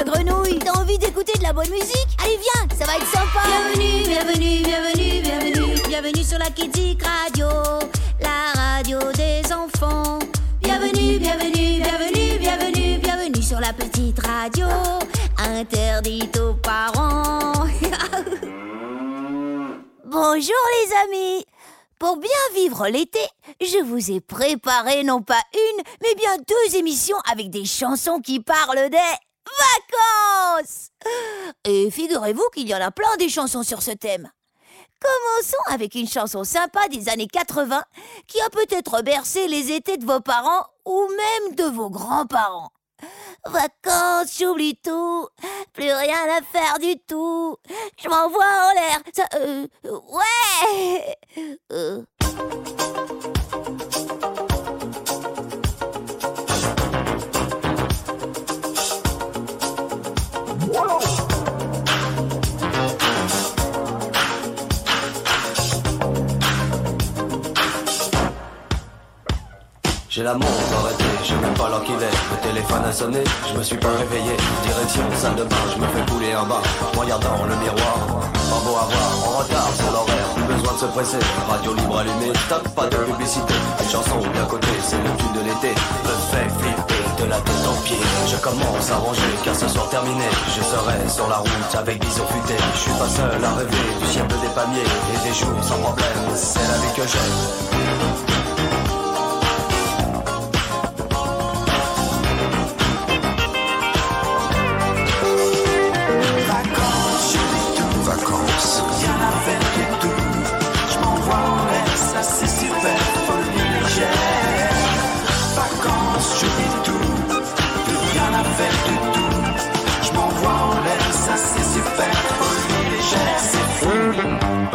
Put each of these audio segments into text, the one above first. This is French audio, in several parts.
la grenouille. T'as envie d'écouter de la bonne musique? Allez, viens, ça va être sympa. Bienvenue, bienvenue, bienvenue, bienvenue. Bienvenue sur la Kidik Radio, la radio des enfants. Bienvenue, bienvenue, bienvenue, bienvenue, bienvenue sur la petite radio, interdite aux parents. Bonjour les amis Pour bien vivre l'été, je vous ai préparé non pas une, mais bien deux émissions avec des chansons qui parlent des vacances Et figurez-vous qu'il y en a plein des chansons sur ce thème. Commençons avec une chanson sympa des années 80 qui a peut-être bercé les étés de vos parents ou même de vos grands-parents. Vacances, j'oublie tout, plus rien à faire du tout. Je m'envoie en l'air. Euh, ouais. Euh. J'ai la montre arrêtée, je même pas l'heure qu'il est. Le téléphone a sonné, je me suis pas réveillé. Direction salle de bain, je me fais couler en bas. Regardant le miroir, pas beau à voir, en retard sur l'horaire. Plus besoin de se presser, radio libre allumée, stop, pas de publicité. Une chanson bien côté, c'est le tube de l'été. Me fait flipper de la tête aux pieds. Je commence à ranger, car ce soir terminé, je serai sur la route avec des futé. Je suis pas seul à rêver du ciel des palmiers et des jours sans problème. C'est la vie que j'aime.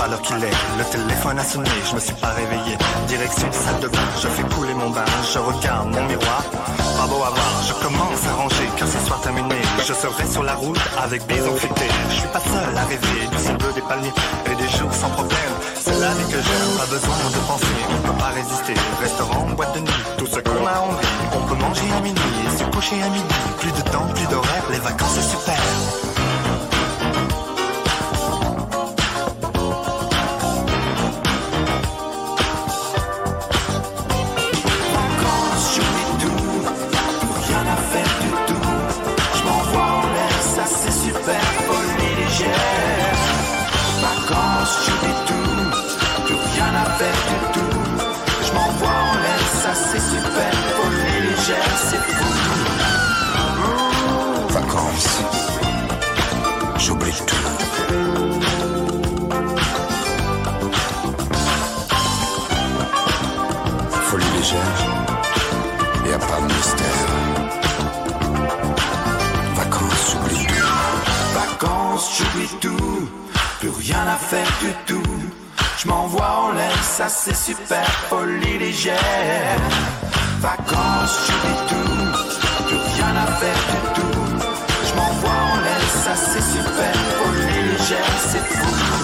Pas l'heure qu'il est. Le téléphone a sonné, je me suis pas réveillé. Direction salle de bain, je fais couler mon bain, je regarde mon miroir. Pas beau à voir, je commence à ranger, car ce soir terminé, je serai sur la route avec bison fêté. Je suis pas seul à rêver du ciel bleu des palmiers et des jours sans problème. C'est la vie que j'aime, pas besoin de penser, on peut pas résister. Restaurant, boîte de nuit, tout ce qu'on a envie. On peut manger à minuit se coucher à midi. Plus de temps, plus d'horaire, les vacances c'est super. Rien. Je m'envoie en l'air, ça c'est super, folie légère. Vacances, j'oublie tout, plus rien à faire du tout. Je m'envoie en l'air, ça c'est super, folie légère, c'est fou.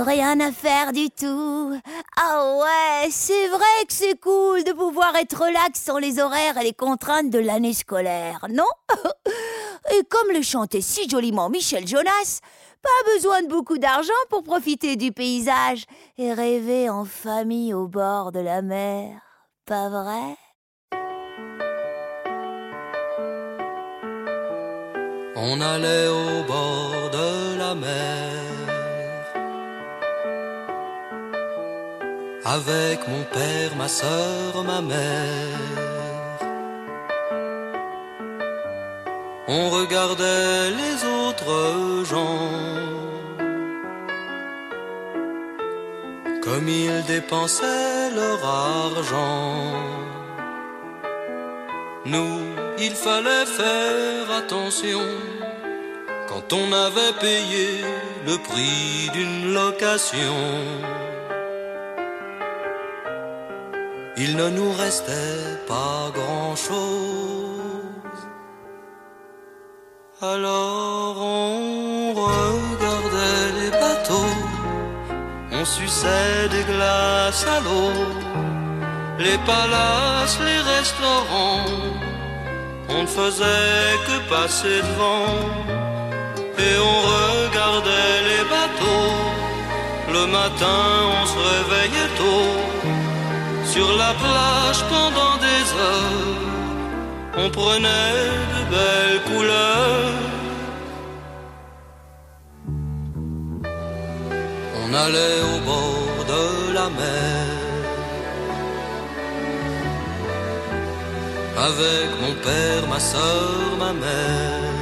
Rien à faire du tout. Ah ouais, c'est vrai que c'est cool de pouvoir être relax sans les horaires et les contraintes de l'année scolaire, non? Et comme le chantait si joliment Michel Jonas, pas besoin de beaucoup d'argent pour profiter du paysage et rêver en famille au bord de la mer. Pas vrai? On allait au bord de la mer avec mon père, ma soeur, ma mère. On regardait les autres gens comme ils dépensaient leur argent. Nous, il fallait faire attention quand on avait payé le prix d'une location. Il ne nous restait pas grand-chose. Alors on regardait les bateaux, on suçait des glaces à l'eau les palaces, les restaurants, on ne faisait que passer devant et on regardait les bateaux. Le matin, on se réveillait tôt sur la plage pendant des heures. On prenait de belles couleurs. On allait au bord de la mer avec mon père, ma soeur, ma mère.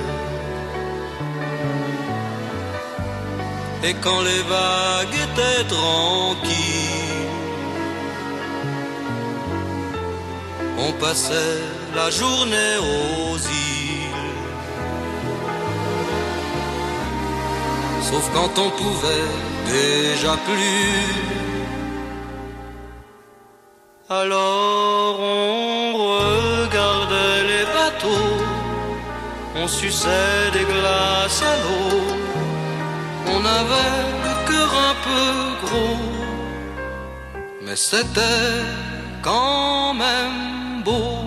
Et quand les vagues étaient tranquilles, on passait la journée aux îles. Sauf quand on pouvait déjà plus. Alors on on suçait des glaces à l'eau, on avait le cœur un peu gros, mais c'était quand même beau.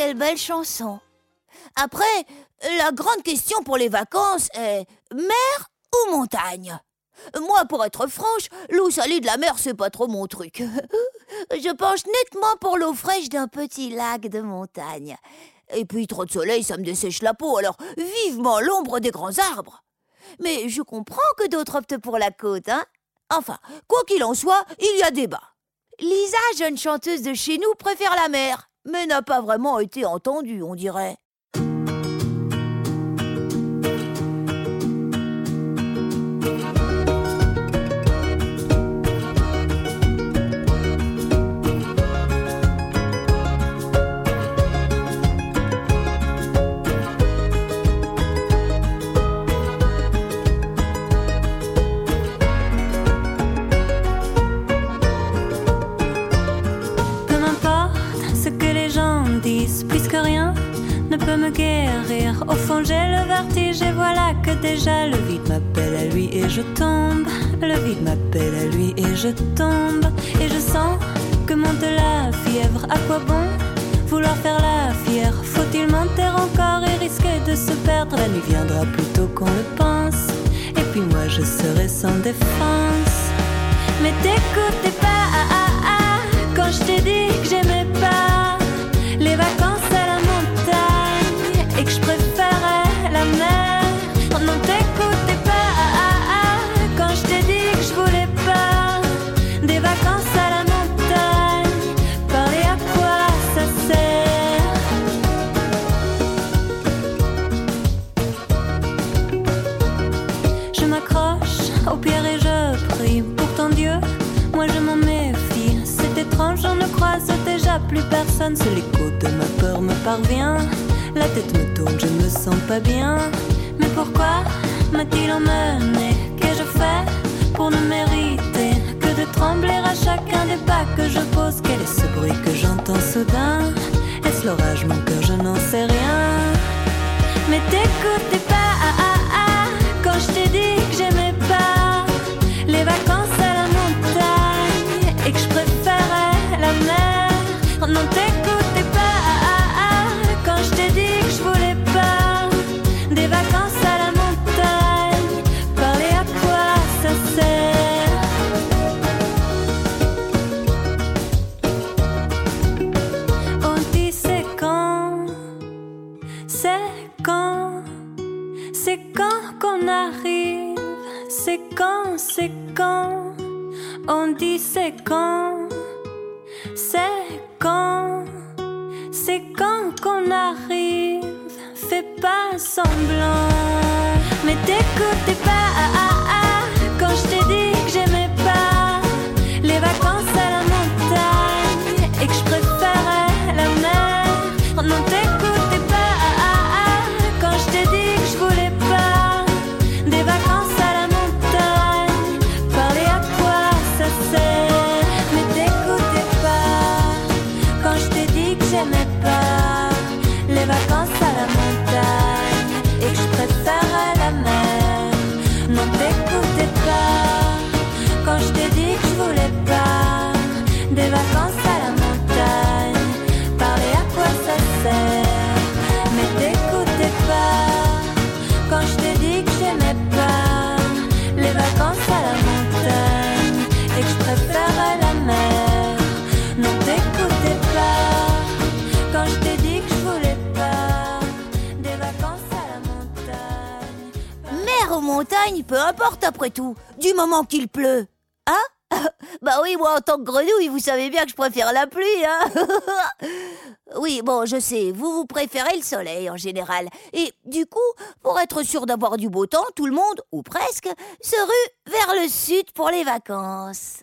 Quelle belle chanson. Après, la grande question pour les vacances est mer ou montagne? Moi, pour être franche, l'eau salée de la mer, c'est pas trop mon truc. Je penche nettement pour l'eau fraîche d'un petit lac de montagne. Et puis, trop de soleil, ça me dessèche la peau, alors vivement l'ombre des grands arbres. Mais je comprends que d'autres optent pour la côte, hein Enfin, quoi qu'il en soit, il y a débat. Lisa, jeune chanteuse de chez nous, préfère la mer mais n'a pas vraiment été entendu, on dirait. Au fond, j'ai le vertige et voilà que déjà le vide m'appelle à lui et je tombe. Le vide m'appelle à lui et je tombe. Et je sens que monte la fièvre. À quoi bon vouloir faire la fière? Faut-il monter encore et risquer de se perdre? La nuit viendra plus tôt qu'on le pense. Et puis moi, je serai sans défense. Mais t'écoutes pas ah, ah, ah, quand je t'ai dit que j'aimais personne, seul l'écho ma peur me parvient. La tête me tourne, je ne me sens pas bien. Mais pourquoi m'a-t-il emmené? Qu'ai-je fait pour ne mériter que de trembler à chacun des pas que je pose? Quel est ce bruit que j'entends soudain? Est-ce l'orage, mon cœur, je n'en sais rien. Mais t'écoutez pas ah, ah, ah, quand je t'ai dit c'est quand, c'est quand. On dit c'est quand, c'est quand, c'est quand qu'on arrive. Fais pas semblant, mais t'écoutez pas ah, ah, ah, quand je t'ai dit peu importe après tout, du moment qu'il pleut. Hein Bah oui, moi en tant que grenouille, vous savez bien que je préfère la pluie, hein Oui, bon, je sais, vous vous préférez le soleil en général. Et du coup, pour être sûr d'avoir du beau temps, tout le monde, ou presque, se rue vers le sud pour les vacances.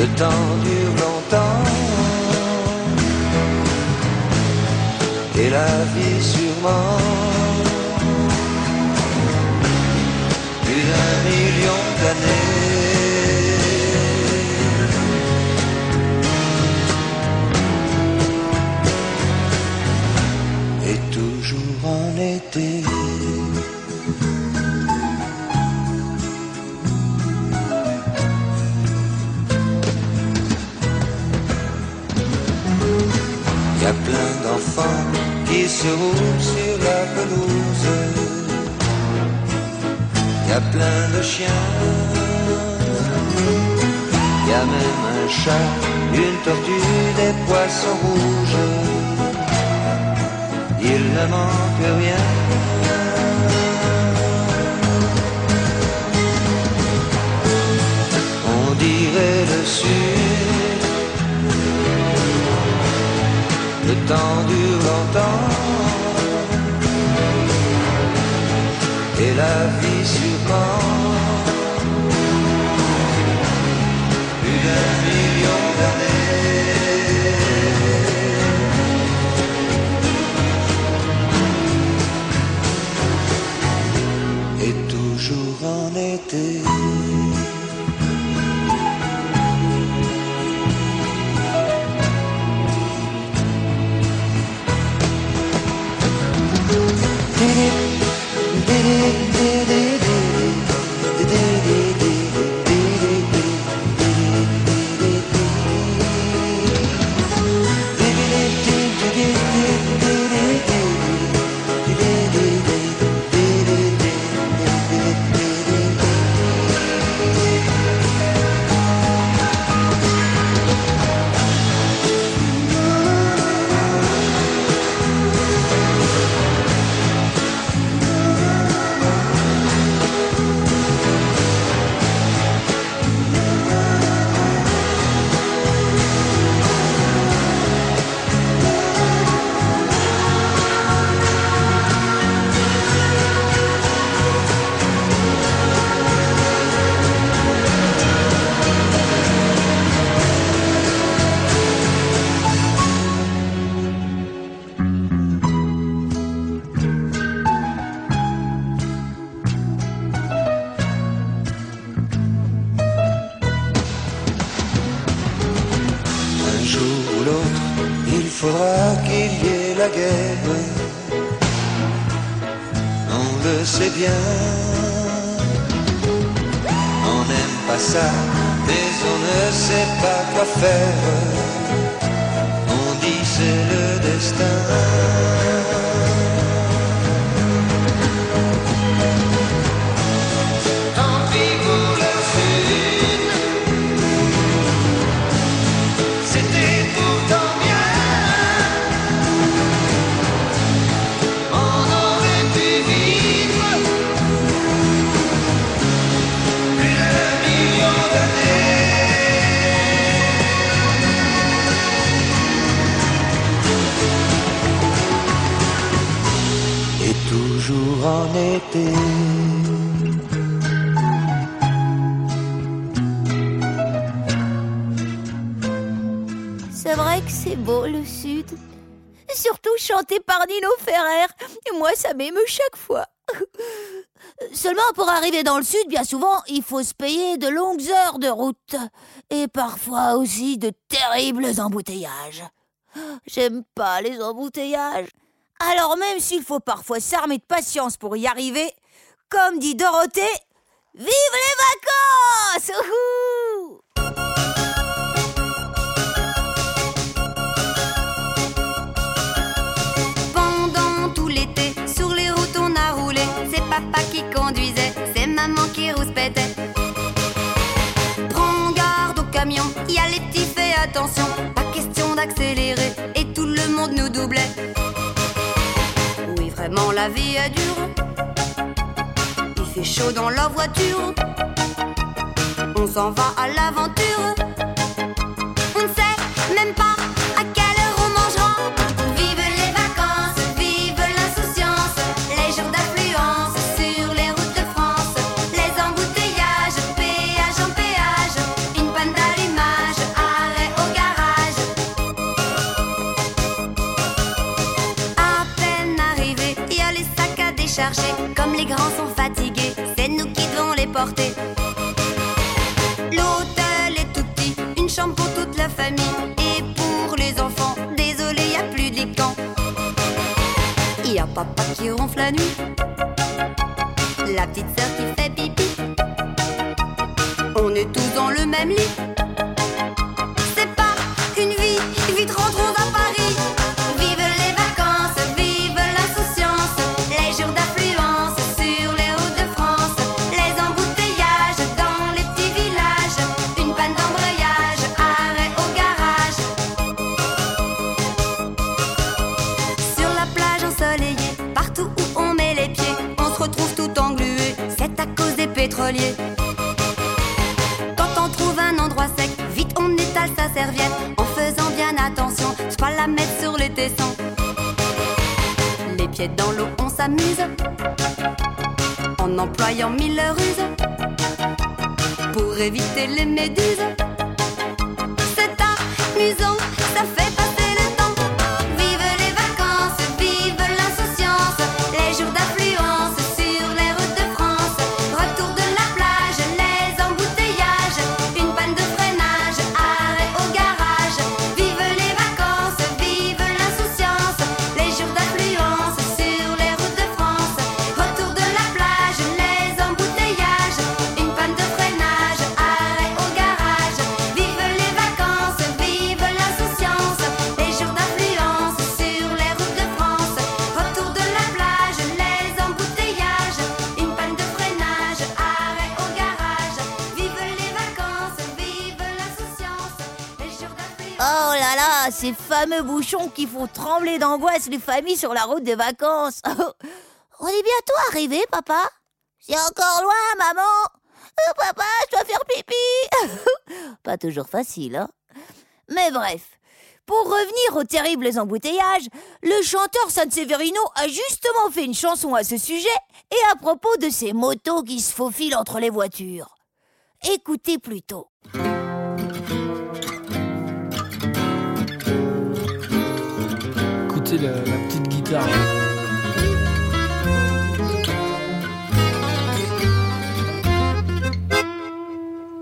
Le temps dure longtemps. Et la vie sûrement. Plus d'un million d'années a plein d'enfants qui se roulent sur la pelouse. Y a plein de chiens. Y a même un chat, une tortue, des poissons rouges. Il ne manque rien. On n'aime pas ça, mais on ne sait pas quoi faire. On dit c'est le destin. C'est vrai que c'est beau le Sud. Surtout chanté par Nino Ferrer. Et moi, ça m'émeut chaque fois. Seulement, pour arriver dans le Sud, bien souvent, il faut se payer de longues heures de route. Et parfois aussi de terribles embouteillages. J'aime pas les embouteillages. Alors même s'il faut parfois s'armer de patience pour y arriver, comme dit Dorothée, vive les vacances Pendant tout l'été, sur les routes on a roulé. C'est papa qui conduisait, c'est maman qui rouspétait. Prends garde au camion, y a les petits, fais attention. Pas question d'accélérer, et tout le monde nous doublait. Vraiment, la vie est dure. Il fait chaud dans la voiture. On s'en va à l'aventure. Comme les grands sont fatigués, c'est nous qui devons les porter. L'hôtel est tout petit, une chambre pour toute la famille. Et pour les enfants, désolé, y a plus de lit camp. Y a papa qui ronfle la nuit, la petite sœur qui fait pipi. On est tous dans le même lit. Dans l'eau, on s'amuse en employant mille ruses pour éviter les méduses. C'est amusant, ça fait ces fameux bouchons qui font trembler d'angoisse les familles sur la route des vacances. On est bientôt arrivé, papa C'est encore loin, maman Oh, Papa, je dois faire pipi Pas toujours facile, hein Mais bref, pour revenir aux terribles embouteillages, le chanteur San Severino a justement fait une chanson à ce sujet et à propos de ces motos qui se faufilent entre les voitures. Écoutez plutôt. La, petite guitare.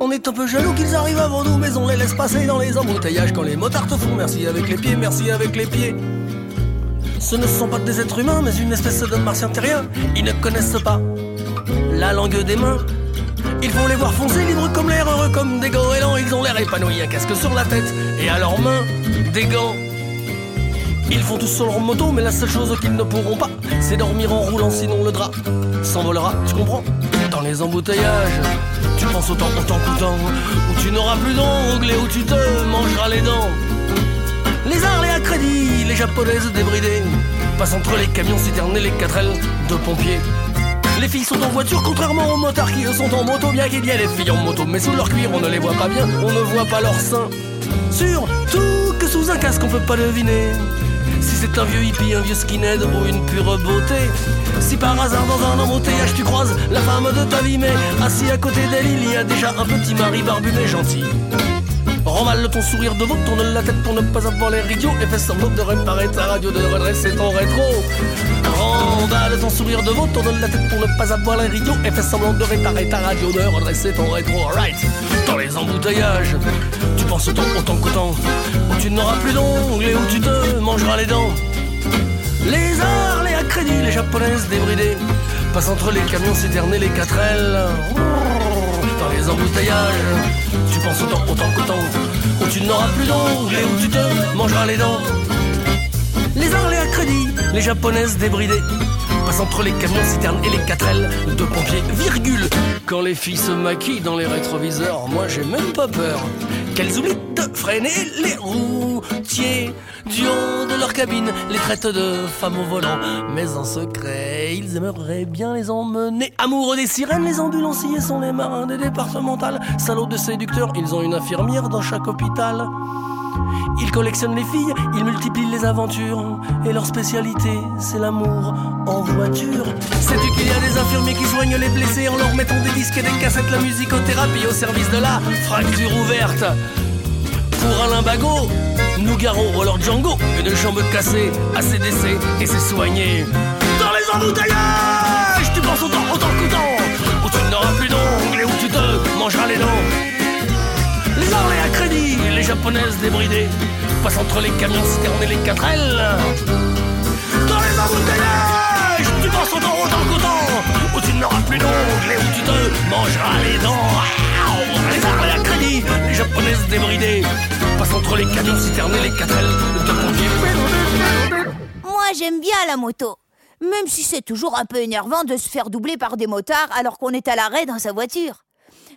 On est un peu jaloux qu'ils arrivent avant nous, mais on les laisse passer dans les embouteillages quand les motards te font merci avec les pieds, merci avec les pieds. Ce ne sont pas des êtres humains, mais une espèce de martiens terriens. Ils ne connaissent pas la langue des mains. Il faut les voir foncer libres comme l'air, heureux comme des goélands. Ils ont l'air épanouis, un casque sur la tête et à leurs mains des gants. Ils font tous sur leur moto, mais la seule chose qu'ils ne pourront pas, c'est dormir en roulant, sinon le drap s'envolera, tu comprends? Dans les embouteillages, tu penses autant, autant qu'autant, où tu n'auras plus d'ongles et où tu te mangeras les dents. Les Harley à crédit, les japonaises débridées, passent entre les camions citernes et les 4L de pompiers. Les filles sont en voiture, contrairement aux motards qui sont en moto, bien qu'il y ait des filles en moto, mais sous leur cuir on ne les voit pas bien, on ne voit pas leurs seins. Surtout que sous un casque on peut pas deviner si c'est un vieux hippie, un vieux skinhead ou une pure beauté. Si par hasard dans un embouteillage tu croises la femme de ta vie, mais assis à côté d'elle il y a déjà un petit mari barbu mais gentil. Remballe ton sourire de veau, tourne la tête pour ne pas avoir l'air idiot et fais semblant de réparer ta radio, de redresser ton rétro. Remballe ton sourire de veau, tourne la tête pour ne pas avoir l'air idiot et fais semblant de réparer ta radio, de redresser ton rétro. Alright, dans les embouteillages, tu penses autant, autant qu'autant, où tu n'auras plus d'ongles et où tu te mangeras les dents. Les arts, les à crédit, les japonaises débridées, passent entre les camions citernes et les 4L. Dans les embouteillages, tu penses autant, autant qu'autant, où tu n'auras plus d'ongles et où tu te mangeras les dents. Les les à crédit, les japonaises débridées, passent entre les camions citernes et les 4L de pompiers, virgule. Quand les filles se maquillent dans les rétroviseurs, moi j'ai même pas peur qu'elles oublient freiner les routiers du haut de leur cabine, les traitent de femmes au volant. Mais en secret, ils aimeraient bien les emmener. Amoureux des sirènes, les ambulanciers sont les marins des départementales. Salauds de séducteurs, ils ont une infirmière dans chaque hôpital. Ils collectionnent les filles, ils multiplient les aventures. Et leur spécialité, c'est l'amour en voiture. Sais-tu qu'il y a des infirmiers qui soignent les blessés en leur mettant des disques et des cassettes, la musicothérapie au service de la fracture ouverte Pour Alain Bagot, Nougaro ou alors Django, une jambe cassée, ACDC et c'est soigné. Dans les embouteillages, tu penses autant, autant qu'autant, où tu n'auras plus d'ongles et où tu te mangeras les dents. Les Harley à crédit, les japonaises débridées, passent entre les camions citernes et les 4L. Dans les embouteillages, tu penses autant, autant qu'autant, où tu n'auras plus d'ongles et où tu te mangeras les dents. Les japonaises débridées, passent entre les camions citernes et les 4L de pompiers. Moi, j'aime bien la moto. Même si c'est toujours un peu énervant de se faire doubler par des motards alors qu'on est à l'arrêt dans sa voiture.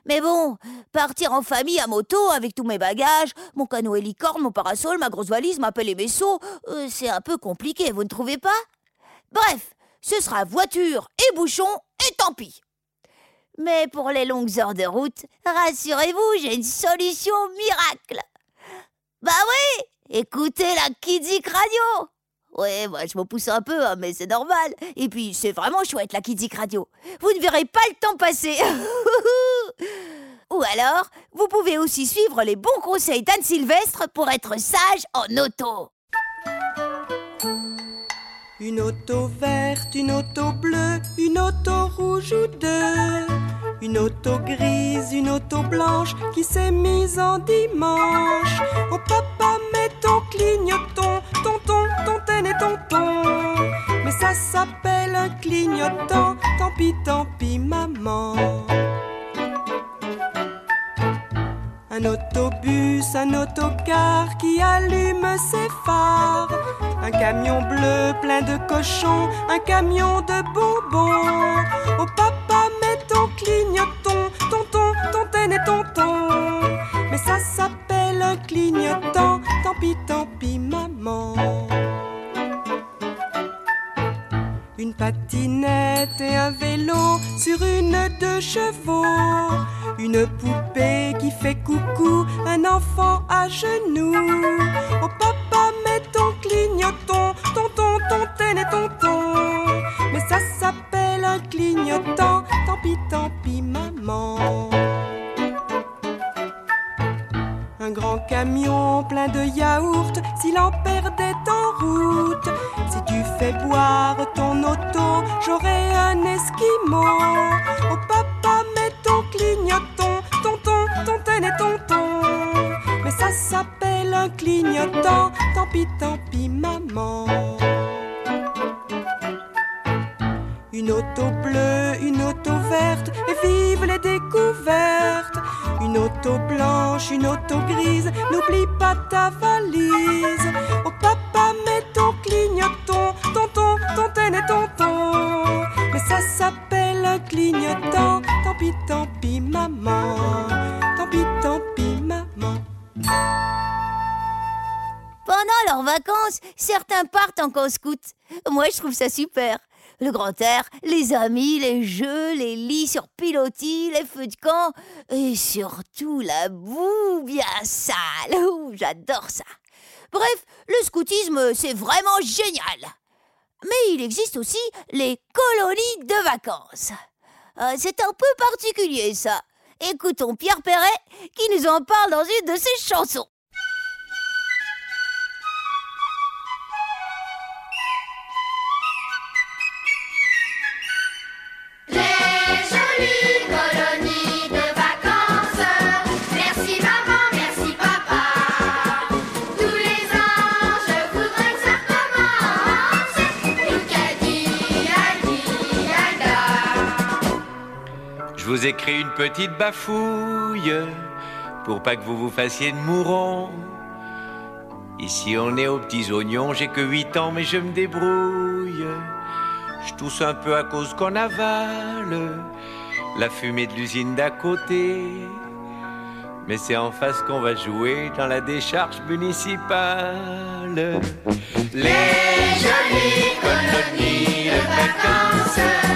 Mais bon, partir en famille à moto avec tous mes bagages, mon canot hélicorne, mon parasol, ma grosse valise, ma pelle et mes seaux, euh, c'est un peu compliqué, vous ne trouvez pas? Bref, ce sera voiture et bouchon et tant pis. Mais pour les longues heures de route, rassurez-vous, j'ai une solution miracle. Bah oui, écoutez la Kidic Radio. Ouais, moi je me pousse un peu, hein, mais c'est normal. Et puis c'est vraiment chouette la Kidic Radio. Vous ne verrez pas le temps passer. Ou alors, vous pouvez aussi suivre les bons conseils d'Anne Sylvestre pour être sage en auto. Une auto verte, une auto bleue, une auto rouge ou deux. Une auto grise, une auto blanche qui s'est mise en dimanche. Oh papa, mets ton clignotant, tonton, tontaine et tonton. Mais ça s'appelle un clignotant, tant pis, tant pis, maman. Un autobus, un autocar qui allume ses phares. Un camion bleu plein de cochons, un camion de bonbons. Oh papa, mets ton clignotant, tonton, tontaine et tonton. Mais ça s'appelle un clignotant, tant pis, tant pis, maman. Une patinette et un vélo sur une deux chevaux. Une poupée qui fait coucou, un enfant à genoux. Oh papa, et tonton. Mais ça s'appelle un clignotant, tant pis, tant pis, maman. Un grand camion plein de yaourts, s'il en perdait en route. Si tu fais boire ton auto, j'aurai un esquimau. Oh papa, mets ton clignotant, tonton, tontaine et tonton. Mais ça s'appelle un clignotant, tant pis, tant pis, maman. Une auto bleue, une auto verte, et vive les découvertes. Une auto blanche, une auto grise, n'oublie pas ta valise. Oh papa, mets ton clignotant, tonton, tontaine et tonton. Mais ça s'appelle un clignotant, tant pis, tant pis, maman. Tant pis, tant pis, maman. Pendant leurs vacances, certains partent en camp scout. Moi, je trouve ça super. Le grand air, les amis, les jeux, les lits sur pilotis, les feux de camp et surtout la boue bien sale. J'adore ça. Bref, le scoutisme, c'est vraiment génial. Mais il existe aussi les colonies de vacances. Euh, c'est un peu particulier ça. Écoutons Pierre Perret qui nous en parle dans une de ses chansons. Écris une petite bafouille pour pas que vous vous fassiez de mourons. Ici on est aux petits oignons, j'ai que 8 ans mais je me débrouille. Je tousse un peu à cause qu'on avale la fumée de l'usine d'à côté. Mais c'est en face qu'on va jouer dans la décharge municipale. Les jolies colonies de vacances.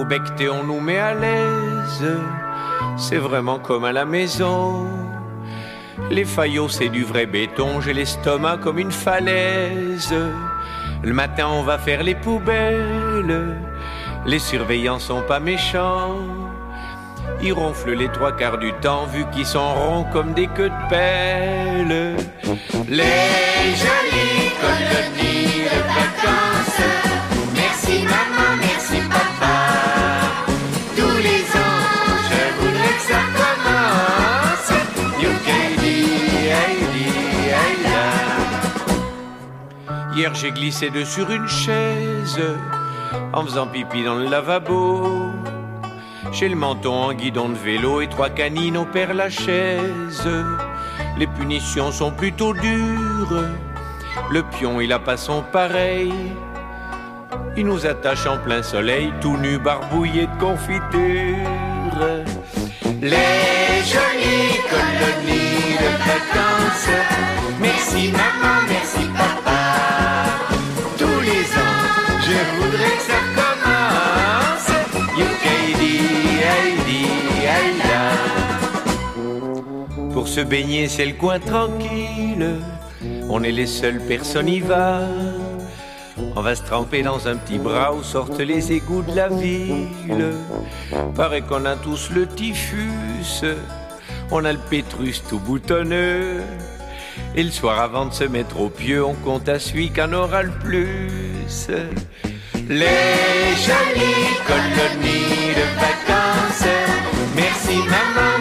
On nous met à l'aise. C'est vraiment comme à la maison. Les faillots, c'est du vrai béton. J'ai l'estomac comme une falaise. Le matin, on va faire les poubelles. Les surveillants sont pas méchants. Ils ronflent les trois quarts du temps, vu qu'ils sont ronds comme des queues de pelle. Les jolies colonies de vacances. Merci maman, Hier, j'ai glissé de sur une chaise en faisant pipi dans le lavabo. J'ai le menton en guidon de vélo et trois canines au père Lachaise. Les punitions sont plutôt dures. Le pion, il a pas son pareil. Il nous attache en plein soleil, tout nu, barbouillé de confiture. Les jolies colonies de vacances. Merci maman, Se baigner, c'est le coin tranquille. On est les seules personnes y va. On va se tremper dans un petit bras où sortent les égouts de la ville. Paraît qu'on a tous le typhus. On a le pétrus tout boutonneux. Et le soir avant de se mettre au pieu, on compte à celui qu'en aura le plus. Les jolies colonies de vacances. Merci maman,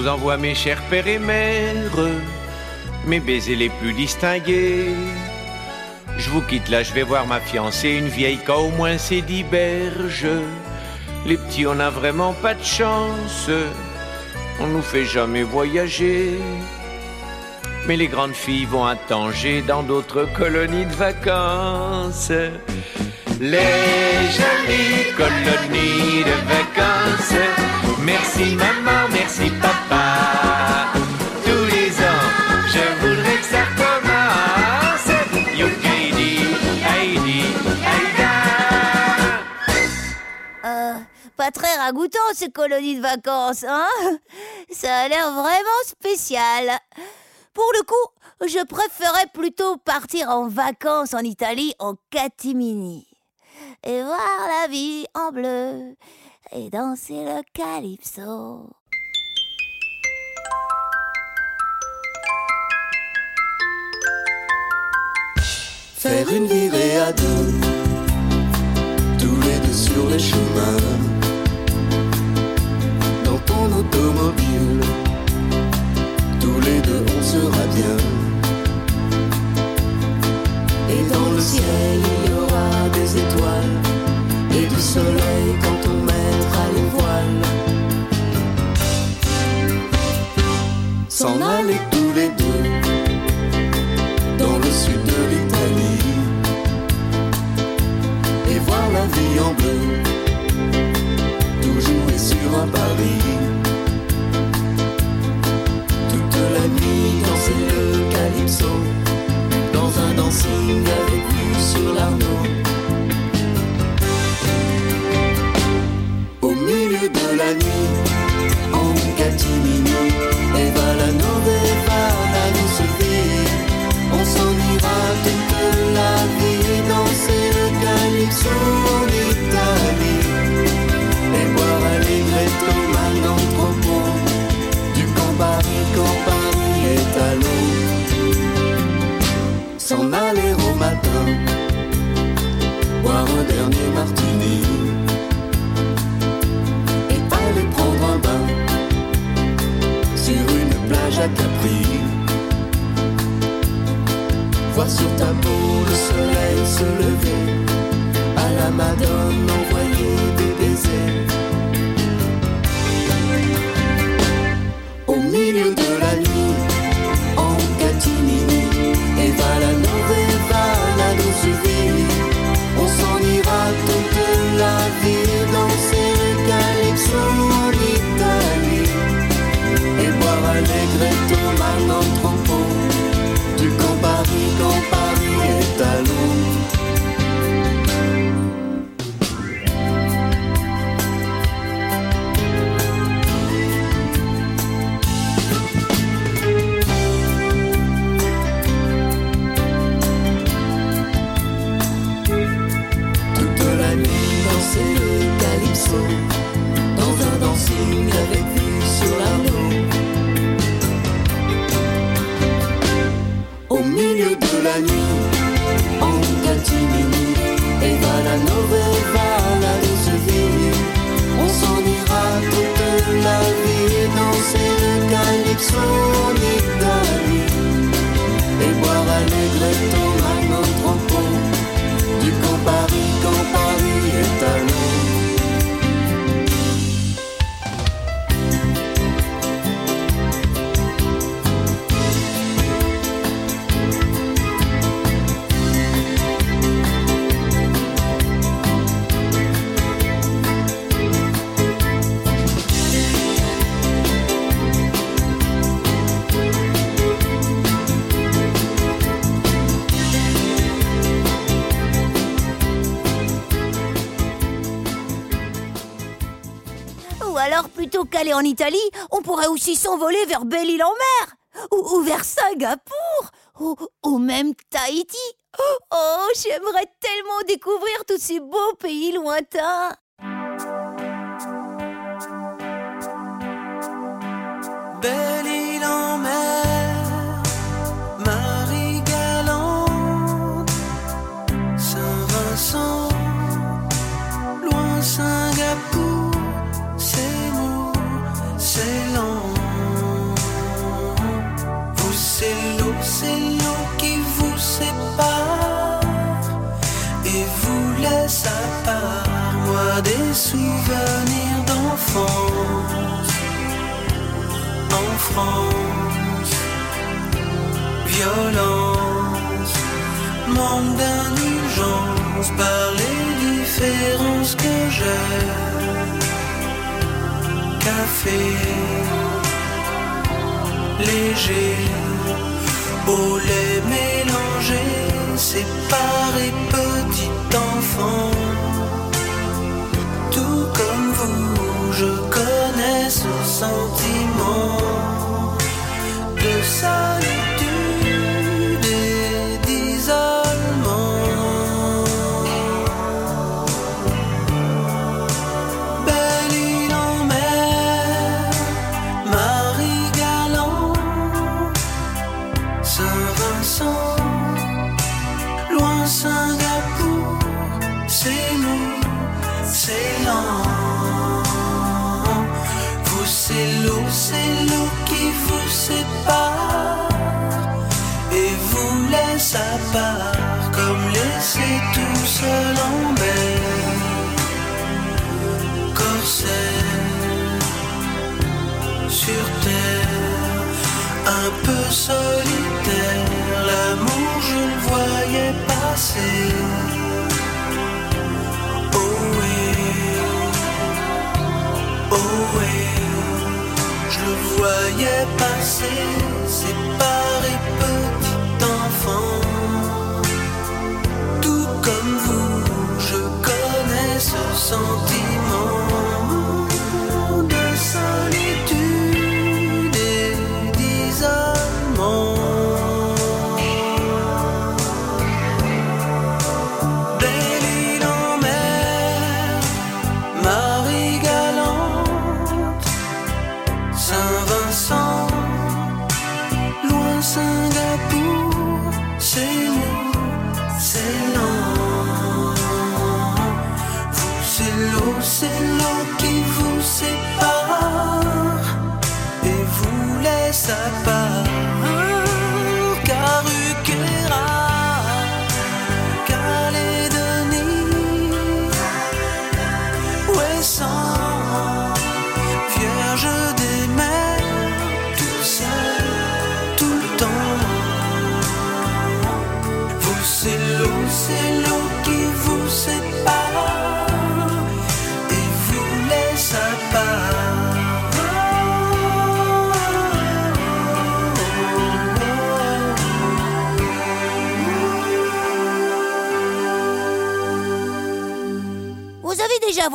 vous envoie mes chers pères et mères, mes baisers les plus distingués. Je vous quitte là, je vais voir ma fiancée, une vieille qu'a au moins c'est dix berges. Les petits, on n'a vraiment pas de chance. On nous fait jamais voyager. Mais les grandes filles vont à Tanger dans d'autres colonies de vacances. Les jolies colonies de vacances. Merci maman, merci papa. Tous les ans, je voudrais que ça recommence. Youkadi, Heidi, Aïda. Euh, pas très ragoûtant ces colonies de vacances, hein? Ça a l'air vraiment spécial. Pour le coup, je préférais plutôt partir en vacances en Italie en catimini. Et voir la vie en bleu et danser le calypso. Faire une virée à deux, tous les deux sur les chemins, dans ton automobile, tous les deux on sera bien. Et dans le ciel il y aura des étoiles et du soleil. s'en aller tous les deux dans le sud. en Italie, on pourrait aussi s'envoler vers Belle-Île-en-Mer ou, vers Singapour ou, même Tahiti. Oh, j'aimerais tellement découvrir tous ces beaux pays lointains. violence, manque d'indulgence par les différences que j'ai. Café léger, au lait mélangé, séparé petit enfant. Tout comme vous, je connais ce sentiment de salut. comme laissé tout seul en mer. Corsaire sur terre, un peu solitaire, l'amour je le voyais passer. Oh oh je le voyais passer, c'est pas sont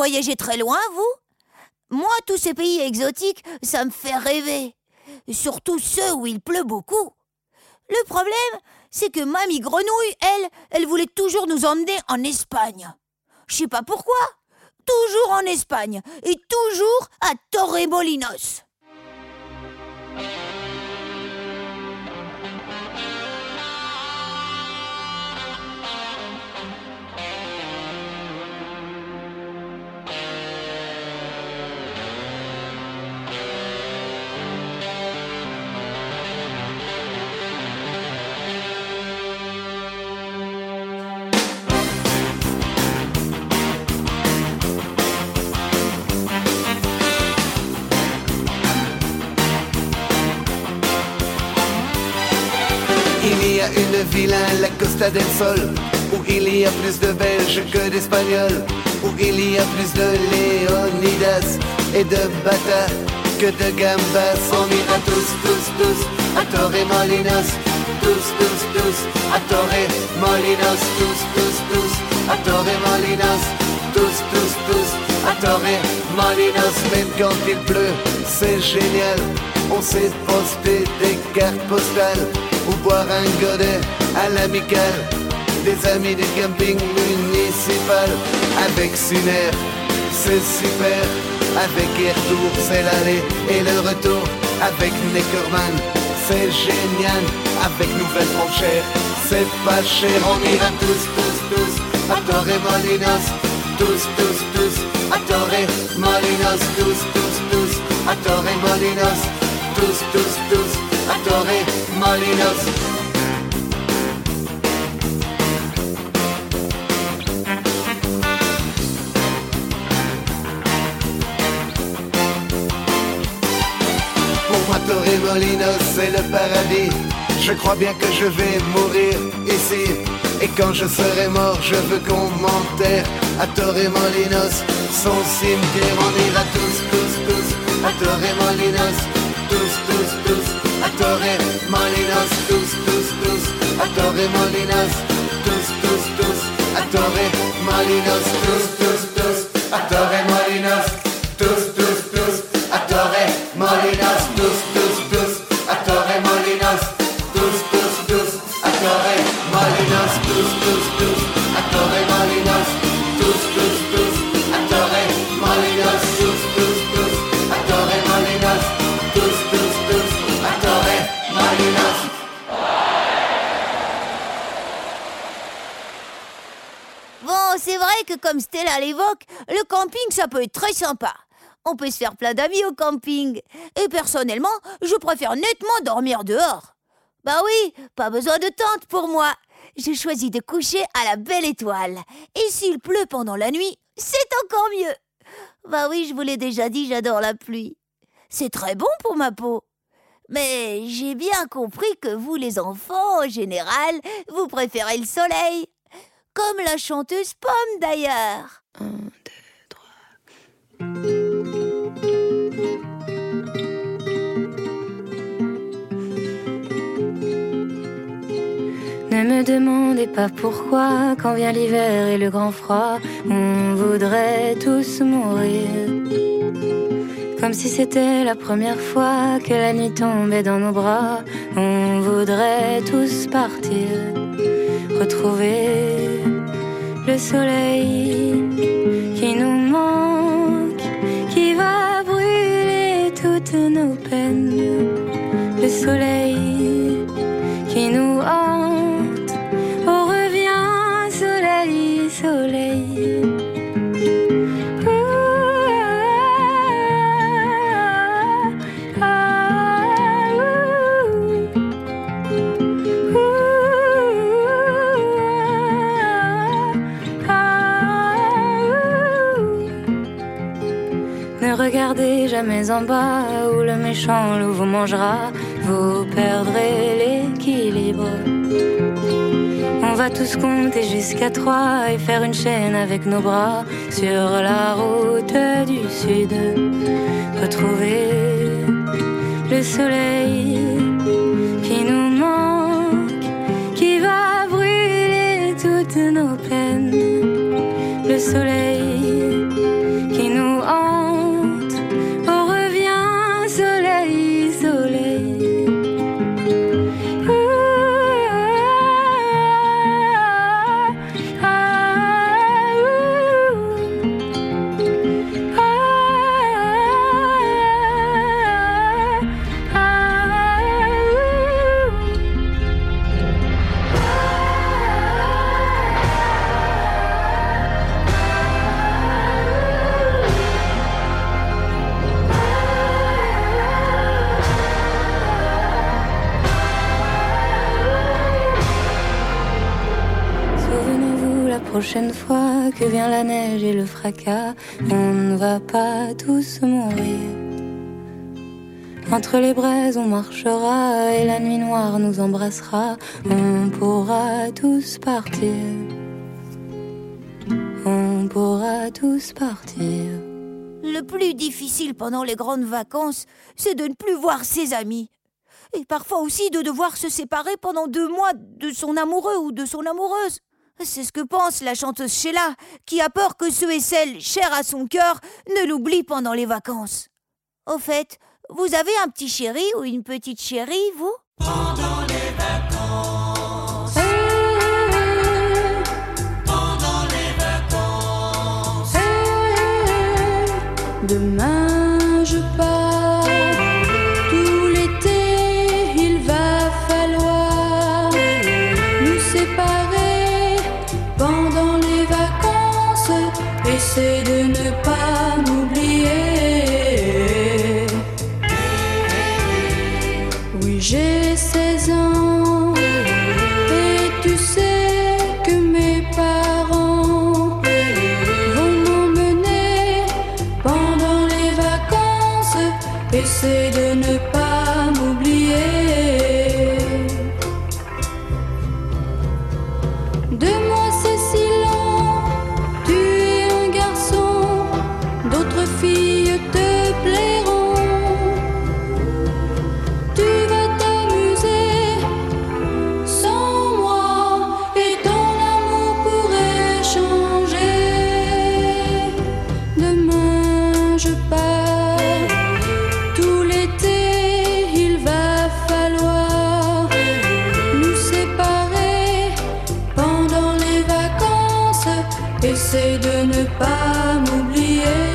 voyagé très loin, vous? Moi, tous ces pays exotiques, ça me fait rêver. Surtout ceux où il pleut beaucoup. Le problème, c'est que Mamie Grenouille, elle, elle voulait toujours nous emmener en Espagne. Je sais pas pourquoi. Toujours en Espagne et toujours à Torremolinos. A ville à la Costa del Sol Où il y a plus de Belges que d'Espagnols Où il y a plus de Léonidas et de Bata que de Gambas. On ira tous, tous, tous à Torremolinos Tous, tous, tous à Torremolinos Tous, tous, tous à Torremolinos Tous, tous, tous à Torremolinos Même quand il pleut, c'est génial On sait poster des cartes postales ou boire un godet à l'amical des amis du camping municipal avec Suner, c'est super. Avec Airtour, c'est l'aller et le retour. Avec Neckerman, c'est génial. Avec Nouvelle Franchère, c'est pas cher. On ira tous, tous, tous à Torremolinos. Tous, tous, tous à Torremolinos. Tous, tous, tous à Torremolinos. Tous, tous, tous à Torremolinos. Pour moi, Torremolinos, c'est le paradis. Je crois bien que je vais mourir ici. Et quand je serai mort, je veux qu'on m'enterre à Torremolinos. Son cimetière, on ira tous, tous, tous à Torremolinos. Tous, tous, tous a Torre Molinos, tus, tus, tus, a Torre Molinos, tus, tus, tus, a Torre Molinos, tus, tus, tus, a Torre Molinos. Bon, c'est vrai que comme Stella l'évoque, le camping, ça peut être très sympa. On peut se faire plein d'amis au camping. Et personnellement, je préfère nettement dormir dehors. Bah oui, pas besoin de tente pour moi. J'ai choisi de coucher à la belle étoile. Et s'il pleut pendant la nuit, c'est encore mieux. Bah oui, je vous l'ai déjà dit, j'adore la pluie. C'est très bon pour ma peau. Mais j'ai bien compris que vous, les enfants, en général, vous préférez le soleil. Comme la chanteuse Pomme, d'ailleurs. Ne me demandez pas pourquoi, quand vient l'hiver et le grand froid, on voudrait tous mourir. Comme si c'était la première fois que la nuit tombait dans nos bras, on voudrait tous partir, retrouver le soleil qui nous manque, qui va brûler toutes nos peines. Le soleil Ne regardez jamais en bas où le méchant loup vous mangera, vous perdrez l'équilibre. On va tous compter jusqu'à trois et faire une chaîne avec nos bras sur la route du sud. Retrouver le soleil qui nous manque, qui va brûler toutes nos peines. Le soleil prochaine fois que vient la neige et le fracas, on ne va pas tous mourir. Entre les braises on marchera et la nuit noire nous embrassera, on pourra tous partir. On pourra tous partir. Le plus difficile pendant les grandes vacances, c'est de ne plus voir ses amis. Et parfois aussi de devoir se séparer pendant deux mois de son amoureux ou de son amoureuse. C'est ce que pense la chanteuse Sheila, qui a peur que ceux et celles chers à son cœur ne l'oublient pendant les vacances. Au fait, vous avez un petit chéri ou une petite chérie, vous? Pendant les vacances. Pendant les vacances. Demain Essaie de ne pas m'oublier.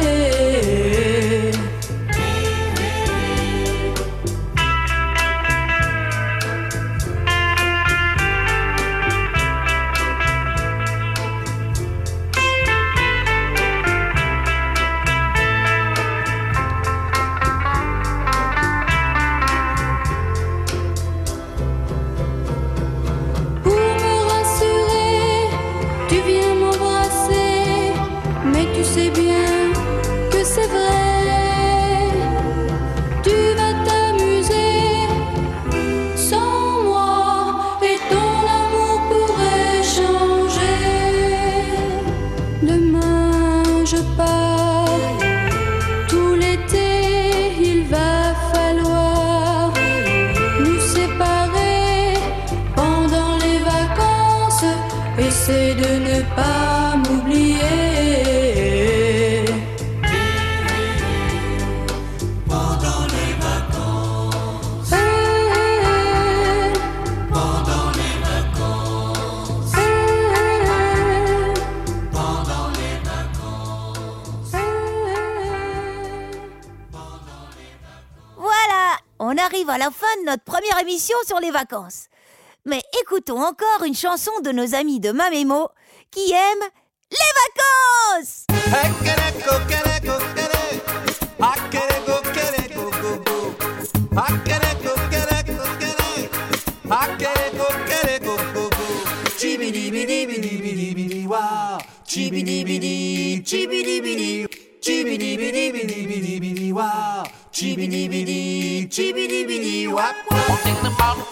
sur les vacances. Mais écoutons encore une chanson de nos amis de Mamémo qui aiment les vacances. about